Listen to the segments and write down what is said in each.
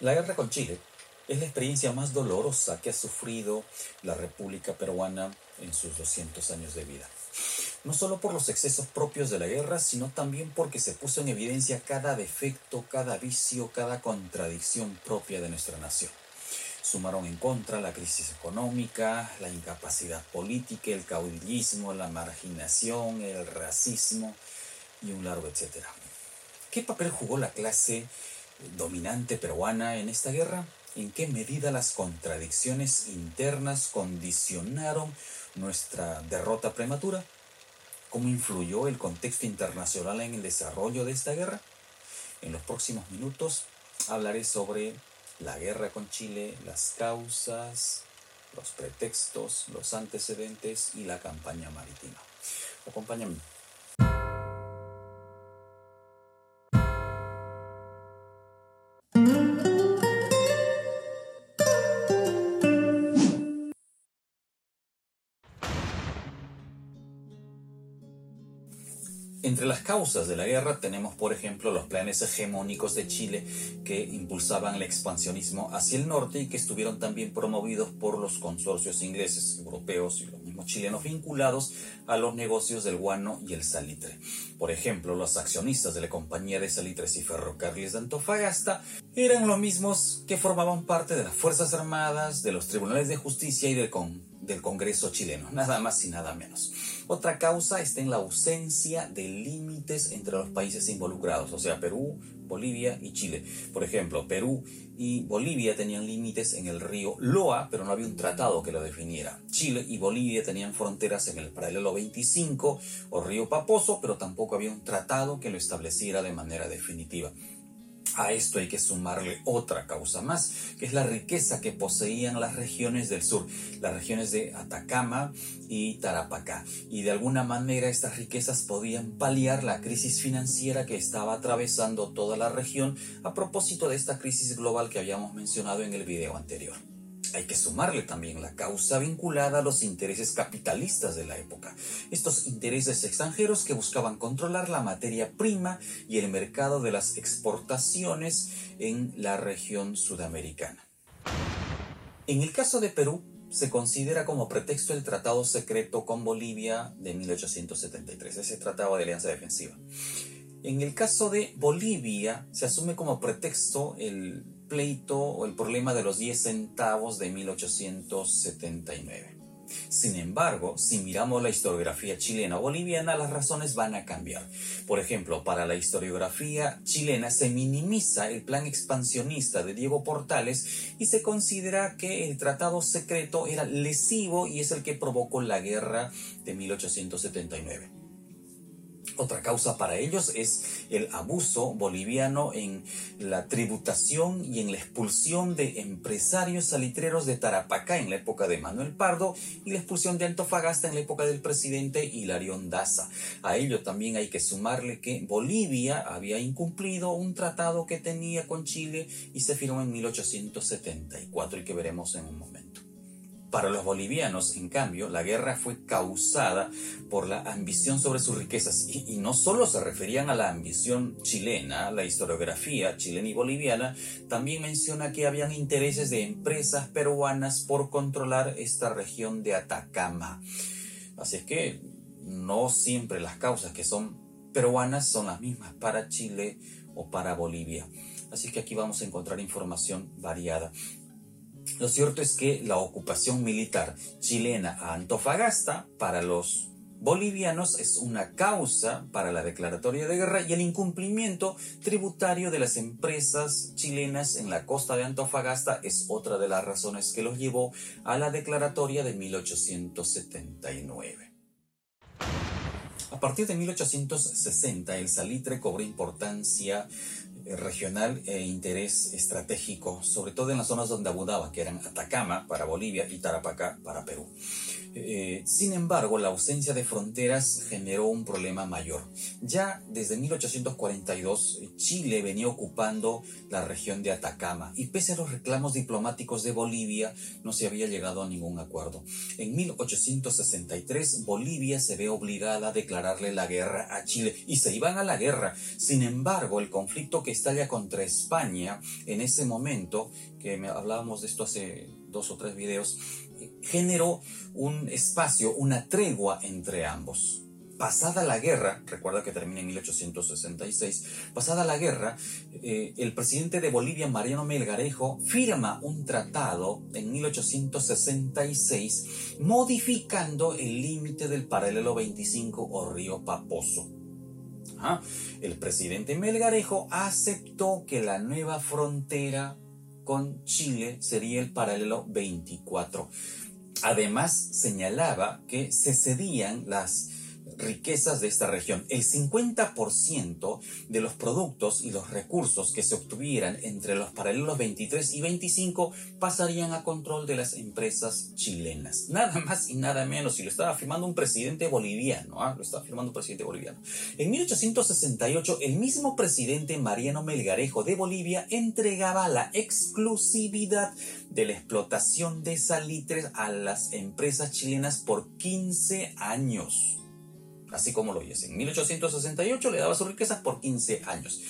La guerra con Chile es la experiencia más dolorosa que ha sufrido la República Peruana en sus 200 años de vida. No solo por los excesos propios de la guerra, sino también porque se puso en evidencia cada defecto, cada vicio, cada contradicción propia de nuestra nación. Sumaron en contra la crisis económica, la incapacidad política, el caudillismo, la marginación, el racismo y un largo etcétera. ¿Qué papel jugó la clase dominante peruana en esta guerra? ¿En qué medida las contradicciones internas condicionaron nuestra derrota prematura? ¿Cómo influyó el contexto internacional en el desarrollo de esta guerra? En los próximos minutos hablaré sobre la guerra con Chile, las causas, los pretextos, los antecedentes y la campaña marítima. Acompáñame. Entre las causas de la guerra tenemos, por ejemplo, los planes hegemónicos de Chile que impulsaban el expansionismo hacia el norte y que estuvieron también promovidos por los consorcios ingleses, europeos y los mismos chilenos vinculados a los negocios del guano y el salitre. Por ejemplo, los accionistas de la Compañía de Salitres y Ferrocarriles de Antofagasta eran los mismos que formaban parte de las Fuerzas Armadas, de los Tribunales de Justicia y del, del Congreso chileno, nada más y nada menos. Otra causa está en la ausencia de límites entre los países involucrados, o sea, Perú, Bolivia y Chile. Por ejemplo, Perú y Bolivia tenían límites en el río Loa, pero no había un tratado que lo definiera. Chile y Bolivia tenían fronteras en el paralelo 25 o río Paposo, pero tampoco había un tratado que lo estableciera de manera definitiva. A esto hay que sumarle otra causa más, que es la riqueza que poseían las regiones del sur, las regiones de Atacama y Tarapacá. Y de alguna manera estas riquezas podían paliar la crisis financiera que estaba atravesando toda la región a propósito de esta crisis global que habíamos mencionado en el video anterior. Hay que sumarle también la causa vinculada a los intereses capitalistas de la época, estos intereses extranjeros que buscaban controlar la materia prima y el mercado de las exportaciones en la región sudamericana. En el caso de Perú, se considera como pretexto el tratado secreto con Bolivia de 1873, ese tratado de alianza defensiva. En el caso de Bolivia, se asume como pretexto el pleito o el problema de los 10 centavos de 1879. Sin embargo, si miramos la historiografía chilena o boliviana, las razones van a cambiar. Por ejemplo, para la historiografía chilena se minimiza el plan expansionista de Diego Portales y se considera que el tratado secreto era lesivo y es el que provocó la guerra de 1879. Otra causa para ellos es el abuso boliviano en la tributación y en la expulsión de empresarios salitreros de Tarapacá en la época de Manuel Pardo y la expulsión de Antofagasta en la época del presidente Hilarión Daza. A ello también hay que sumarle que Bolivia había incumplido un tratado que tenía con Chile y se firmó en 1874 y que veremos en un momento. Para los bolivianos, en cambio, la guerra fue causada por la ambición sobre sus riquezas y, no solo se referían a la ambición chilena, la historiografía chilena y boliviana también menciona que habían intereses de empresas peruanas por controlar esta región de Atacama. Así es que no siempre las causas que son peruanas son las mismas para Chile o para Bolivia. Así que aquí vamos a encontrar información variada. Lo cierto es que la ocupación militar chilena a Antofagasta para los bolivianos es una causa para la declaratoria de guerra y el incumplimiento tributario de las empresas chilenas en la costa de Antofagasta es otra de las razones que los llevó a la declaratoria de 1879. A partir de 1860 el salitre cobró importancia regional e interés estratégico, sobre todo en las zonas donde abundaba, que eran Atacama para Bolivia y Tarapacá para Perú. Eh, sin embargo, la ausencia de fronteras generó un problema mayor. Ya desde 1842, Chile venía ocupando la región de Atacama y pese a los reclamos diplomáticos de Bolivia, no se había llegado a ningún acuerdo. En 1863, Bolivia se ve obligada a declararle la guerra a Chile y se iban a la guerra. Sin embargo, el conflicto que estalla contra España en ese momento, que hablábamos de esto hace dos o tres videos, generó un espacio, una tregua entre ambos. Pasada la guerra, recuerda que termina en 1866, pasada la guerra, eh, el presidente de Bolivia, Mariano Melgarejo, firma un tratado en 1866 modificando el límite del paralelo 25 o río Paposo. El presidente Melgarejo aceptó que la nueva frontera con Chile sería el paralelo 24. Además, señalaba que se cedían las riquezas de esta región. El 50% de los productos y los recursos que se obtuvieran entre los paralelos 23 y 25 pasarían a control de las empresas chilenas. Nada más y nada menos. Y lo estaba firmando un presidente boliviano. ¿ah? Lo estaba firmando un presidente boliviano. En 1868, el mismo presidente Mariano Melgarejo de Bolivia entregaba la exclusividad de la explotación de salitres a las empresas chilenas por 15 años así como lo oyes. En 1868 le daba sus riquezas por 15 años.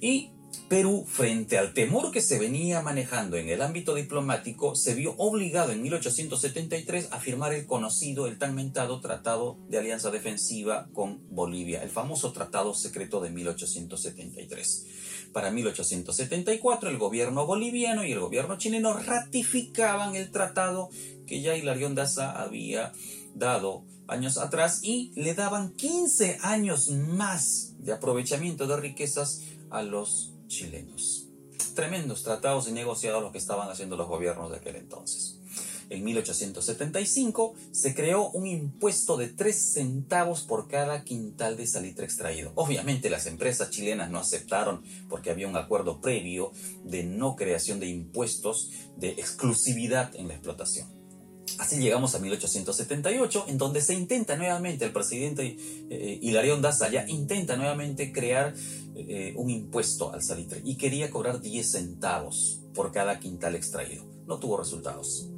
Y Perú, frente al temor que se venía manejando en el ámbito diplomático, se vio obligado en 1873 a firmar el conocido, el tan mentado Tratado de Alianza Defensiva con Bolivia, el famoso Tratado Secreto de 1873. Para 1874, el gobierno boliviano y el gobierno chileno ratificaban el tratado que ya Hilarión Daza había dado años atrás y le daban 15 años más de aprovechamiento de riquezas a los chilenos. Tremendos tratados y negociados los que estaban haciendo los gobiernos de aquel entonces. En 1875 se creó un impuesto de 3 centavos por cada quintal de salitre extraído. Obviamente las empresas chilenas no aceptaron porque había un acuerdo previo de no creación de impuestos de exclusividad en la explotación. Así llegamos a 1878, en donde se intenta nuevamente, el presidente eh, Hilarión Daza intenta nuevamente crear eh, un impuesto al salitre y quería cobrar 10 centavos por cada quintal extraído. No tuvo resultados.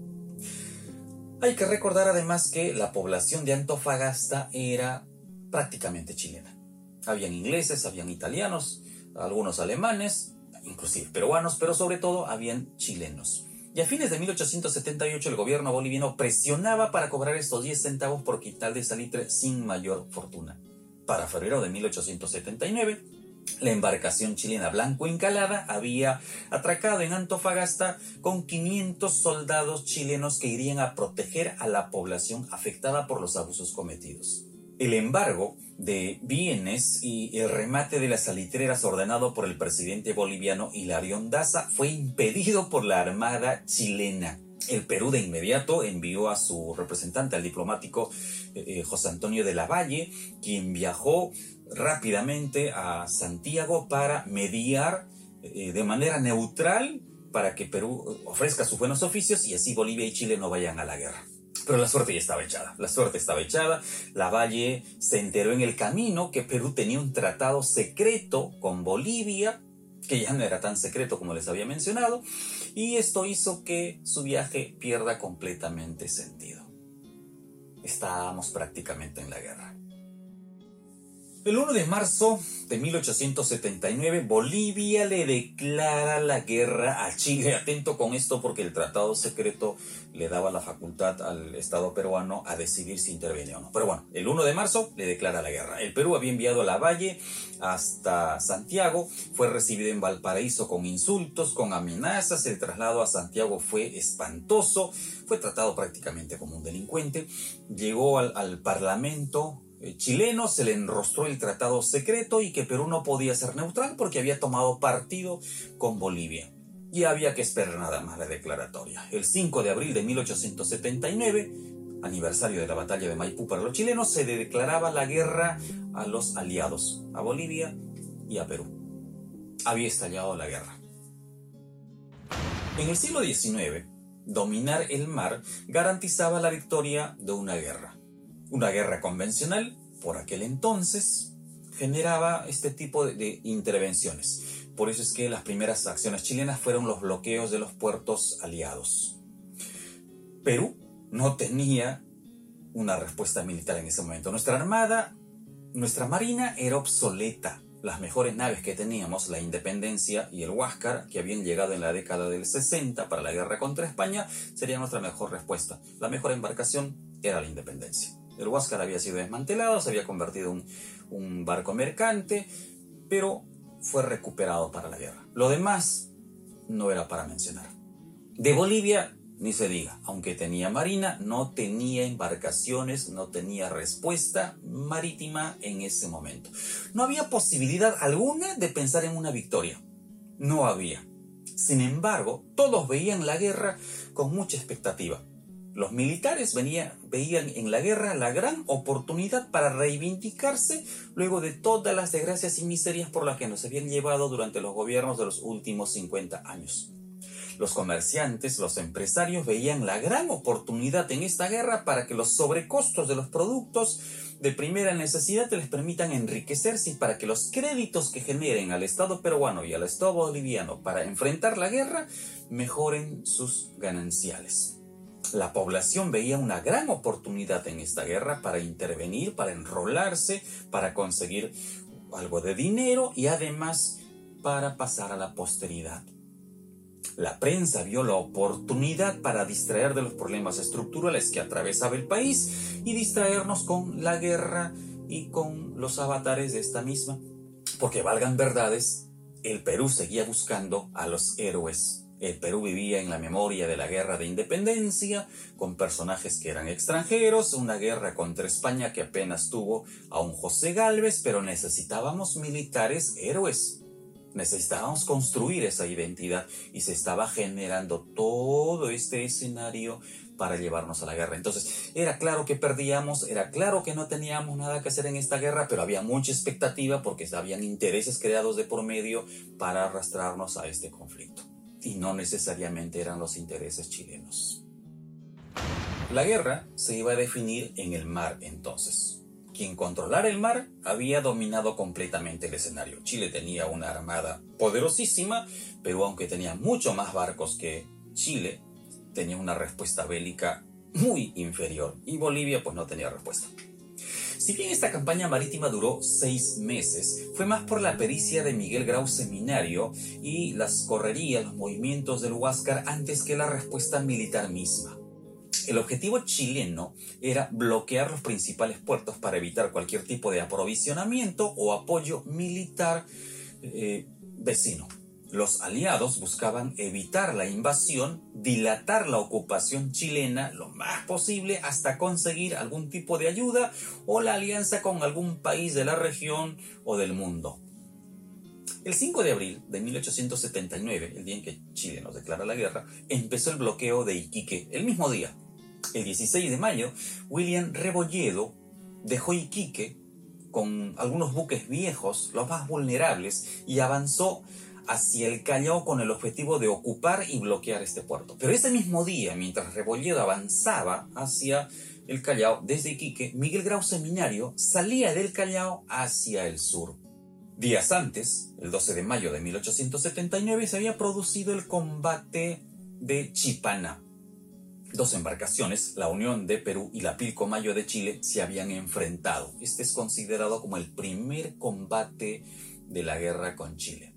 Hay que recordar además que la población de Antofagasta era prácticamente chilena. Habían ingleses, habían italianos, algunos alemanes, inclusive peruanos, pero sobre todo habían chilenos. Y a fines de 1878 el gobierno boliviano presionaba para cobrar estos 10 centavos por quintal de salitre sin mayor fortuna. Para febrero de 1879, la embarcación chilena Blanco Encalada había atracado en Antofagasta con 500 soldados chilenos que irían a proteger a la población afectada por los abusos cometidos. El embargo de bienes y el remate de las salitreras ordenado por el presidente boliviano Hilarión Daza fue impedido por la Armada chilena. El Perú de inmediato envió a su representante, al diplomático eh, eh, José Antonio de la Valle, quien viajó rápidamente a Santiago para mediar eh, de manera neutral para que Perú ofrezca sus buenos oficios y así Bolivia y Chile no vayan a la guerra. Pero la suerte ya estaba echada. La suerte estaba echada. La Valle se enteró en el camino que Perú tenía un tratado secreto con Bolivia, que ya no era tan secreto como les había mencionado, y esto hizo que su viaje pierda completamente sentido. Estábamos prácticamente en la guerra. El 1 de marzo de 1879, Bolivia le declara la guerra a Chile. Atento con esto porque el tratado secreto le daba la facultad al Estado peruano a decidir si intervenía o no. Pero bueno, el 1 de marzo le declara la guerra. El Perú había enviado a la Valle hasta Santiago, fue recibido en Valparaíso con insultos, con amenazas. El traslado a Santiago fue espantoso, fue tratado prácticamente como un delincuente. Llegó al, Parlamento chileno se le enrostró el tratado secreto y que Perú no podía ser neutral porque había tomado partido con Bolivia. Y había que esperar nada más la declaratoria. El 5 de abril de 1879, aniversario de la batalla de Maipú para los chilenos, se declaraba la guerra a los aliados, a Bolivia y a Perú. Había estallado la guerra. En el siglo XIX, dominar el mar garantizaba la victoria de una guerra. Una guerra convencional, por aquel entonces, generaba este tipo de, intervenciones. Por eso es que las primeras acciones chilenas fueron los bloqueos de los puertos aliados. Perú no tenía una respuesta militar en ese momento. Nuestra armada, nuestra marina era obsoleta. las mejores naves que teníamos, la Independencia y el Huáscar, que habían llegado en la década del 60 para la guerra contra España, sería nuestra mejor respuesta. La mejor embarcación era la Independencia. El Huáscar había sido desmantelado, se había convertido en un, un barco mercante, pero fue recuperado para la guerra. Lo demás no era para mencionar. De Bolivia ni se diga, aunque tenía marina, no tenía embarcaciones, no tenía respuesta marítima en ese momento. No había posibilidad alguna de pensar en una victoria. No había. Sin embargo, todos veían la guerra con mucha expectativa. Los militares veían en la guerra la gran oportunidad para reivindicarse luego de todas las desgracias y miserias por las que nos habían llevado durante los gobiernos de los últimos 50 años. Los comerciantes, los empresarios veían la gran oportunidad en esta guerra para que los sobrecostos de los productos de primera necesidad les permitan enriquecerse y para que los créditos que generen al Estado peruano y al Estado boliviano para enfrentar la guerra mejoren sus gananciales. La población veía una gran oportunidad en esta guerra para intervenir, para enrolarse, para conseguir algo de dinero y además para pasar a la posteridad. La prensa vio la oportunidad para distraer de los problemas estructurales que atravesaba el país y distraernos con la guerra y con los avatares de esta misma. Porque valgan verdades, el Perú seguía buscando a los héroes. El Perú vivía en la memoria de la guerra de independencia, con personajes que eran extranjeros, una guerra contra España que apenas tuvo a un José Galvez, pero necesitábamos militares héroes necesitábamos construir esa identidad y se estaba generando todo este escenario para llevarnos a la guerra. Entonces, era claro que perdíamos, era claro que no teníamos nada que hacer en esta guerra, pero había mucha expectativa porque habían intereses creados de por medio para arrastrarnos a este conflicto. Y no necesariamente eran los intereses chilenos. La guerra se iba a definir en el mar entonces quien controlara el mar había dominado completamente el escenario. Chile tenía una armada poderosísima, pero aunque tenía mucho más barcos que Chile, tenía una respuesta bélica muy inferior y Bolivia pues no tenía respuesta. Si bien esta campaña marítima duró seis meses, fue más por la pericia de Miguel Grau Seminario y las correrías, los movimientos del Huáscar antes que la respuesta militar misma. El objetivo chileno era bloquear los principales puertos para evitar cualquier tipo de aprovisionamiento o apoyo militar eh, vecino. Los aliados buscaban evitar la invasión, dilatar la ocupación chilena lo más posible hasta conseguir algún tipo de ayuda o la alianza con algún país de la región o del mundo. El 5 de abril de 1879, el día en que Chile nos declara la guerra, empezó el bloqueo de Iquique, el mismo día, el 16 de mayo, William Rebolledo dejó Iquique con algunos buques viejos, los más vulnerables, y avanzó hacia el Callao con el objetivo de ocupar y bloquear este puerto. Pero ese mismo día, mientras Rebolledo avanzaba hacia el Callao desde Iquique, Miguel Grau Seminario salía del Callao hacia el sur. Días antes, el 12 de mayo de 1879, se había producido el combate de Chipana, Dos embarcaciones, la Unión de Perú y la Pilcomayo de Chile, se habían enfrentado. Este es considerado como el primer combate de la guerra con Chile.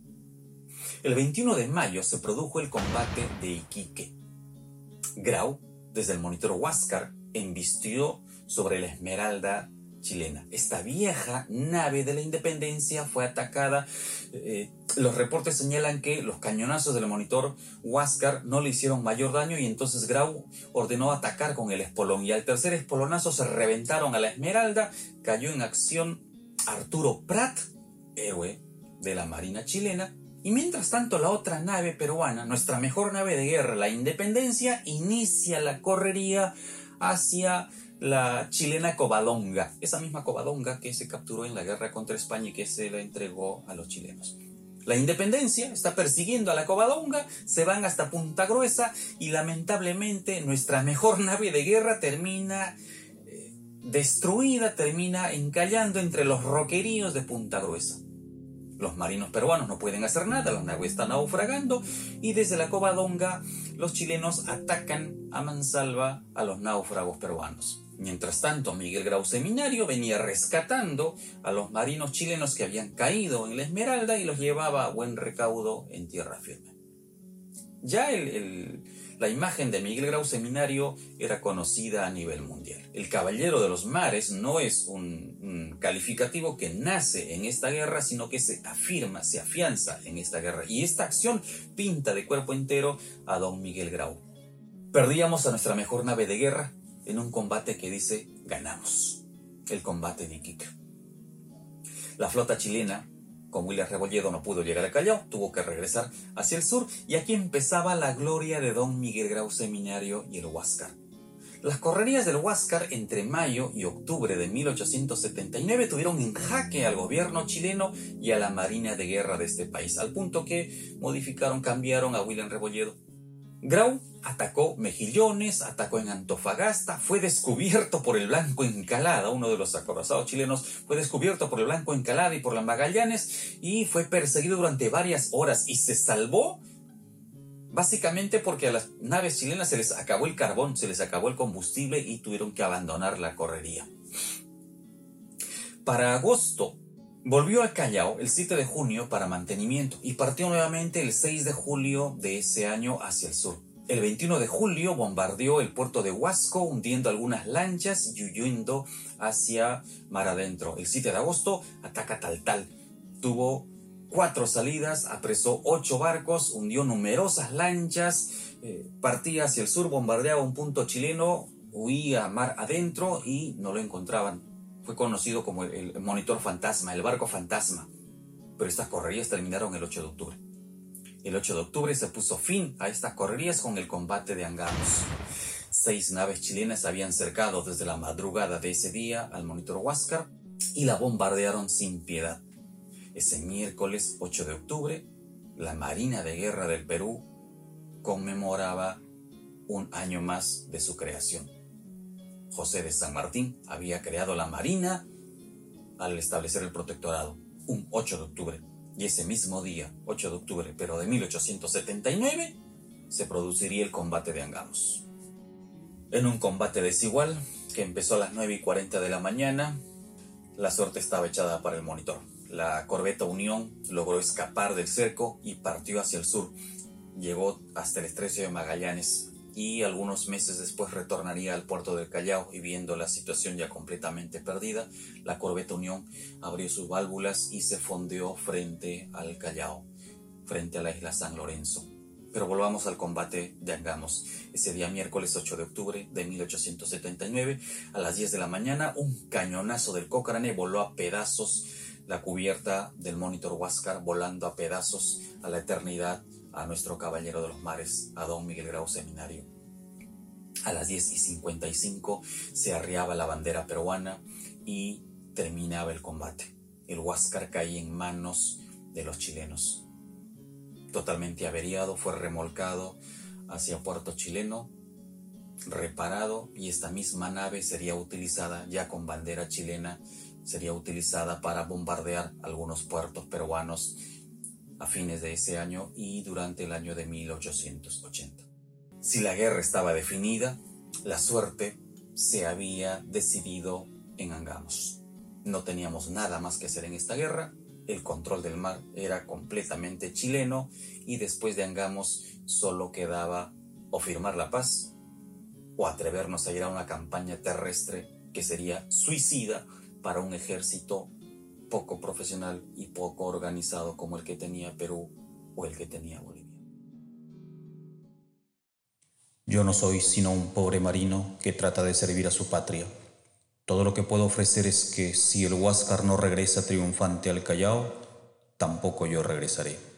El 21 de mayo se produjo el combate de Iquique. Grau, desde el monitor Huáscar, embistió sobre la Esmeralda chilena. Esta vieja nave de la independencia fue atacada. Eh, los reportes señalan que los cañonazos del monitor Huáscar no le hicieron mayor daño y entonces Grau ordenó atacar con el espolón. Y al tercer espolonazo se reventaron a la Esmeralda. Cayó en acción Arturo Prat, héroe de la Marina chilena. Y mientras tanto la otra nave peruana, nuestra mejor nave de guerra, la Independencia, inicia la correría hacia la chilena Covadonga, esa misma Covadonga que se capturó en la guerra contra España y que se la entregó a los chilenos. La independencia está persiguiendo a la Covadonga, se van hasta Punta Gruesa y lamentablemente nuestra mejor nave de guerra termina eh, destruida, termina encallando entre los roqueríos de Punta Gruesa. Los marinos peruanos no pueden hacer nada, la nave está naufragando y desde la Covadonga los chilenos atacan a mansalva a los náufragos peruanos. Mientras tanto, Miguel Grau Seminario venía rescatando a los marinos chilenos que habían caído en la Esmeralda y los llevaba a buen recaudo en tierra firme. Ya la imagen de Miguel Grau Seminario era conocida a nivel mundial. El Caballero de los Mares no es un, calificativo que nace en esta guerra, sino que se afirma, se afianza en esta guerra. Y esta acción pinta de cuerpo entero a don Miguel Grau. Perdíamos a nuestra mejor nave de guerra, en un combate que dice ganamos, el combate de Iquique. La flota chilena, con William Rebolledo, no pudo llegar a Callao, tuvo que regresar hacia el sur y aquí empezaba la gloria de don Miguel Grau Seminario y el Huáscar. Las correrías del Huáscar entre mayo y octubre de 1879 tuvieron en jaque al gobierno chileno y a la marina de guerra de este país, al punto que modificaron, cambiaron a William Rebolledo Grau atacó Mejillones, atacó en Antofagasta, fue descubierto por el Blanco Encalada, uno de los acorazados chilenos, fue descubierto por el Blanco Encalada y por la Magallanes y fue perseguido durante varias horas y se salvó básicamente porque a las naves chilenas se les acabó el carbón, se les acabó el combustible y tuvieron que abandonar la correría. Para agosto Volvió a Callao el 7 de junio para mantenimiento y partió nuevamente el 6 de julio de ese año hacia el sur. El 21 de julio bombardeó el puerto de Huasco, hundiendo algunas lanchas y huyendo hacia mar adentro. El 7 de agosto ataca Taltal. Tuvo cuatro salidas, apresó ocho barcos, hundió numerosas lanchas, eh, partía hacia el sur, bombardeaba un punto chileno, huía mar adentro y no lo encontraban fue conocido como el, monitor fantasma, el barco fantasma. Pero estas correrías terminaron el 8 de octubre. El 8 de octubre se puso fin a estas correrías con el combate de Angamos. Seis naves chilenas habían cercado desde la madrugada de ese día al monitor Huáscar y la bombardearon sin piedad. Ese miércoles 8 de octubre, la Marina de Guerra del Perú conmemoraba un año más de su creación. José de San Martín había creado la Marina al establecer el protectorado, un 8 de octubre. Y ese mismo día, 8 de octubre, pero de 1879, se produciría el combate de Angamos. En un combate desigual, que empezó a las 9 y 40 de la mañana, la suerte estaba echada para el monitor. La corbeta Unión logró escapar del cerco y partió hacia el sur. Llegó hasta el estrecho de Magallanes, y algunos meses después retornaría al puerto del Callao y viendo la situación ya completamente perdida, la corbeta Unión abrió sus válvulas y se fondeó frente al Callao, frente a la isla San Lorenzo. Pero volvamos al combate de Angamos. Ese día miércoles 8 de octubre de 1879, a las 10 de la mañana, un cañonazo del Cochrane voló a pedazos la cubierta del Monitor Huáscar, volando a pedazos a la eternidad a nuestro caballero de los mares, a don Miguel Grau Seminario. A las 10 y 55 se arriaba la bandera peruana y terminaba el combate. El Huáscar caía en manos de los chilenos. Totalmente averiado, fue remolcado hacia puerto chileno, reparado y esta misma nave sería utilizada ya con bandera chilena, sería utilizada para bombardear algunos puertos peruanos a fines de ese año y durante el año de 1880. Si la guerra estaba definida, la suerte se había decidido en Angamos. No teníamos nada más que hacer en esta guerra, el control del mar era completamente chileno y después de Angamos solo quedaba o firmar la paz o atrevernos a ir a una campaña terrestre que sería suicida para un ejército poco profesional y poco organizado como el que tenía Perú o el que tenía Bolivia. Yo no soy sino un pobre marino que trata de servir a su patria. Todo lo que puedo ofrecer es que si el Huáscar no regresa triunfante al Callao, tampoco yo regresaré.